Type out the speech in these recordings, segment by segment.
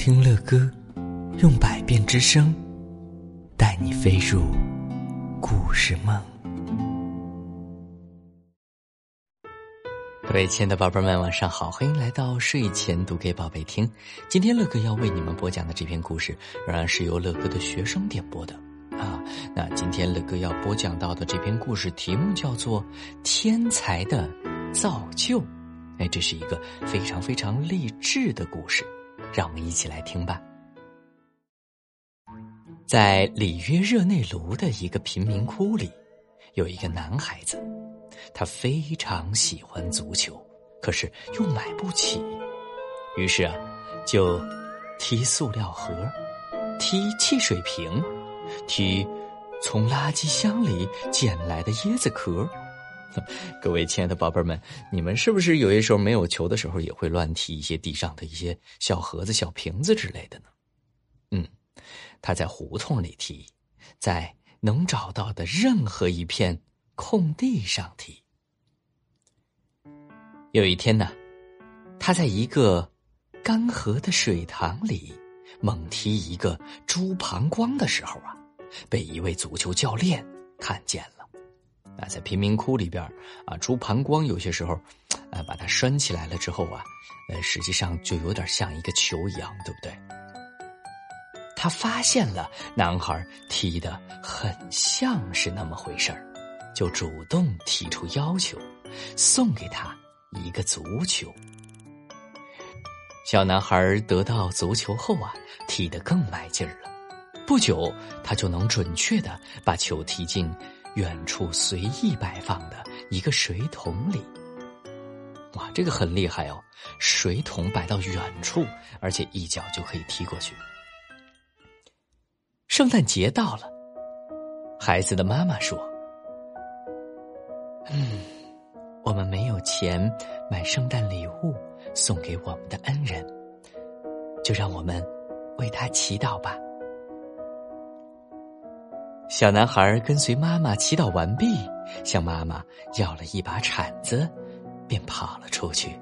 听乐歌，用百变之声，带你飞入故事梦。各位亲爱的宝贝们，晚上好！欢迎来到睡前读给宝贝听。今天乐哥要为你们播讲的这篇故事，仍然是由乐哥的学生点播的啊。那今天乐哥要播讲到的这篇故事题目叫做《天才的造就》。哎，这是一个非常非常励志的故事。让我们一起来听吧。在里约热内卢的一个贫民窟里，有一个男孩子，他非常喜欢足球，可是又买不起，于是啊，就踢塑料盒，踢汽水瓶，踢从垃圾箱里捡来的椰子壳。各位亲爱的宝贝们，你们是不是有些时候没有球的时候，也会乱踢一些地上的一些小盒子、小瓶子之类的呢？嗯，他在胡同里踢，在能找到的任何一片空地上踢。有一天呢，他在一个干涸的水塘里猛踢一个猪膀胱的时候啊，被一位足球教练看见了。啊，在贫民窟里边啊，猪膀胱有些时候，啊，把它拴起来了之后啊，呃，实际上就有点像一个球一样，对不对？他发现了男孩踢的很像是那么回事儿，就主动提出要求，送给他一个足球。小男孩得到足球后啊，踢得更卖劲儿了，不久他就能准确的把球踢进。远处随意摆放的一个水桶里，哇，这个很厉害哦！水桶摆到远处，而且一脚就可以踢过去。圣诞节到了，孩子的妈妈说：“嗯，我们没有钱买圣诞礼物送给我们的恩人，就让我们为他祈祷吧。”小男孩跟随妈妈祈祷完毕，向妈妈要了一把铲子，便跑了出去。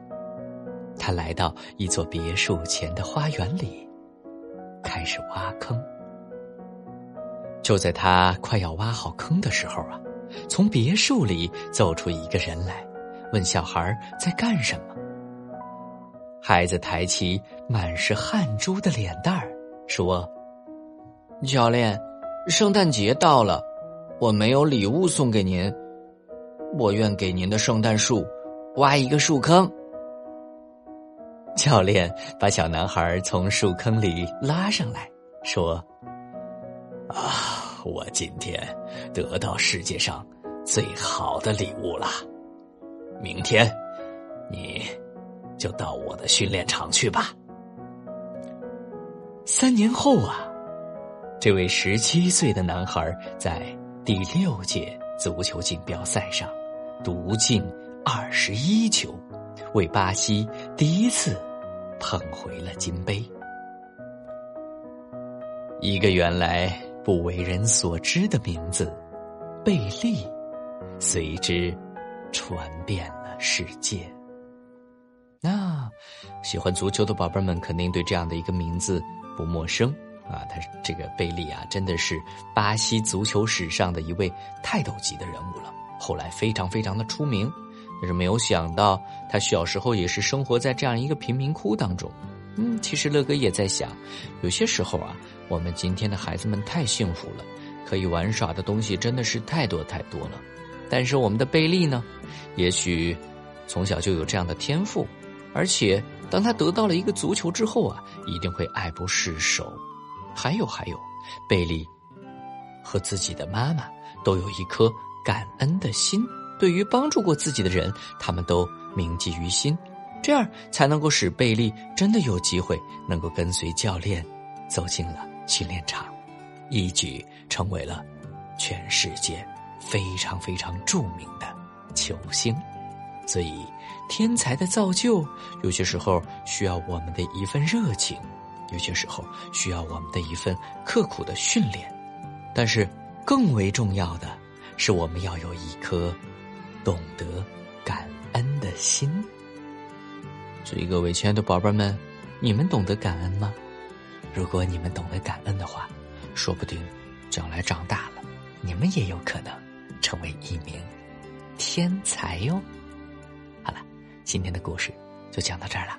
他来到一座别墅前的花园里，开始挖坑。就在他快要挖好坑的时候啊，从别墅里走出一个人来，问小孩在干什么。孩子抬起满是汗珠的脸蛋儿，说：“教练。”圣诞节到了，我没有礼物送给您，我愿给您的圣诞树挖一个树坑。教练把小男孩从树坑里拉上来，说：“啊，我今天得到世界上最好的礼物了，明天你就到我的训练场去吧。”三年后啊。这位十七岁的男孩在第六届足球锦标赛上独进二十一球，为巴西第一次捧回了金杯。一个原来不为人所知的名字——贝利，随之传遍了世界。那喜欢足球的宝贝们肯定对这样的一个名字不陌生。啊，他这个贝利啊，真的是巴西足球史上的一位泰斗级的人物了。后来非常非常的出名，但是没有想到他小时候也是生活在这样一个贫民窟当中。嗯，其实乐哥也在想，有些时候啊，我们今天的孩子们太幸福了，可以玩耍的东西真的是太多太多了。但是我们的贝利呢，也许从小就有这样的天赋，而且当他得到了一个足球之后啊，一定会爱不释手。还有还有，贝利和自己的妈妈都有一颗感恩的心，对于帮助过自己的人，他们都铭记于心，这样才能够使贝利真的有机会能够跟随教练走进了训练场，一举成为了全世界非常非常著名的球星。所以，天才的造就有些时候需要我们的一份热情。有些时候需要我们的一份刻苦的训练，但是更为重要的是，我们要有一颗懂得感恩的心。所以，各位亲爱的宝贝们，你们懂得感恩吗？如果你们懂得感恩的话，说不定将来长大了，你们也有可能成为一名天才哟。好了，今天的故事就讲到这儿了。